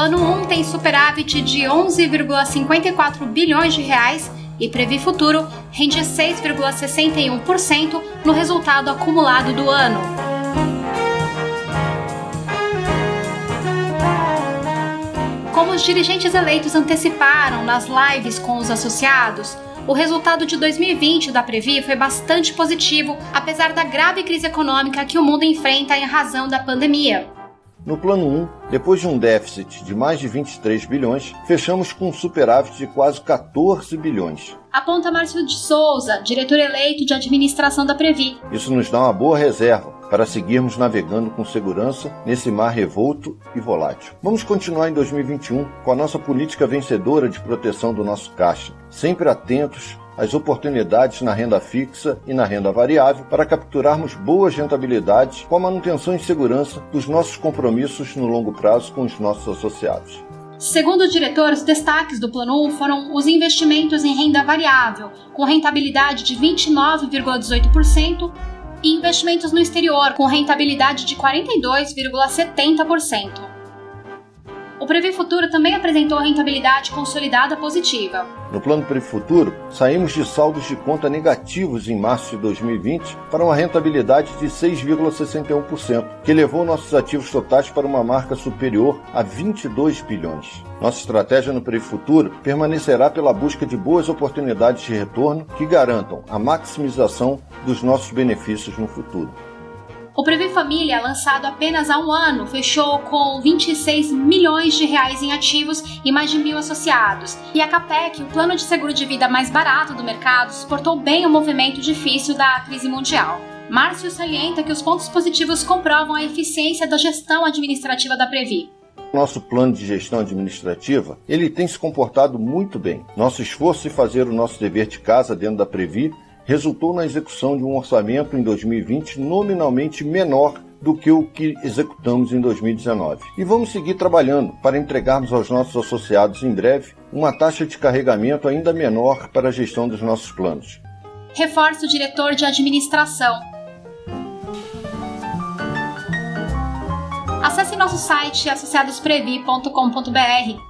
Plano 1 tem superávit de 11,54 bilhões de reais e Previ Futuro rende 6,61% no resultado acumulado do ano. Como os dirigentes eleitos anteciparam nas lives com os associados, o resultado de 2020 da Previ foi bastante positivo, apesar da grave crise econômica que o mundo enfrenta em razão da pandemia. No plano 1, depois de um déficit de mais de 23 bilhões, fechamos com um superávit de quase 14 bilhões. Aponta Márcio de Souza, diretor eleito de administração da Previ. Isso nos dá uma boa reserva para seguirmos navegando com segurança nesse mar revolto e volátil. Vamos continuar em 2021 com a nossa política vencedora de proteção do nosso caixa, sempre atentos às oportunidades na renda fixa e na renda variável para capturarmos boas rentabilidades com a manutenção e segurança dos nossos compromissos no longo prazo com os nossos associados. Segundo o diretor, os destaques do Plano 1 foram os investimentos em renda variável, com rentabilidade de 29,18%, e investimentos no exterior, com rentabilidade de 42,70%. Previ Futuro também apresentou rentabilidade consolidada positiva. No plano Previ Futuro, saímos de saldos de conta negativos em março de 2020 para uma rentabilidade de 6,61%, que levou nossos ativos totais para uma marca superior a 22 bilhões. Nossa estratégia no Previ Futuro permanecerá pela busca de boas oportunidades de retorno que garantam a maximização dos nossos benefícios no futuro. O Previ Família, lançado apenas há um ano, fechou com 26 milhões de reais em ativos e mais de mil associados. E a Capec, o plano de seguro de vida mais barato do mercado, suportou bem o movimento difícil da crise mundial. Márcio salienta que os pontos positivos comprovam a eficiência da gestão administrativa da Previ. Nosso plano de gestão administrativa, ele tem se comportado muito bem. Nosso esforço em fazer o nosso dever de casa dentro da Previ resultou na execução de um orçamento em 2020 nominalmente menor do que o que executamos em 2019. E vamos seguir trabalhando para entregarmos aos nossos associados em breve uma taxa de carregamento ainda menor para a gestão dos nossos planos. Reforça o diretor de administração. Acesse nosso site associadosprevi.com.br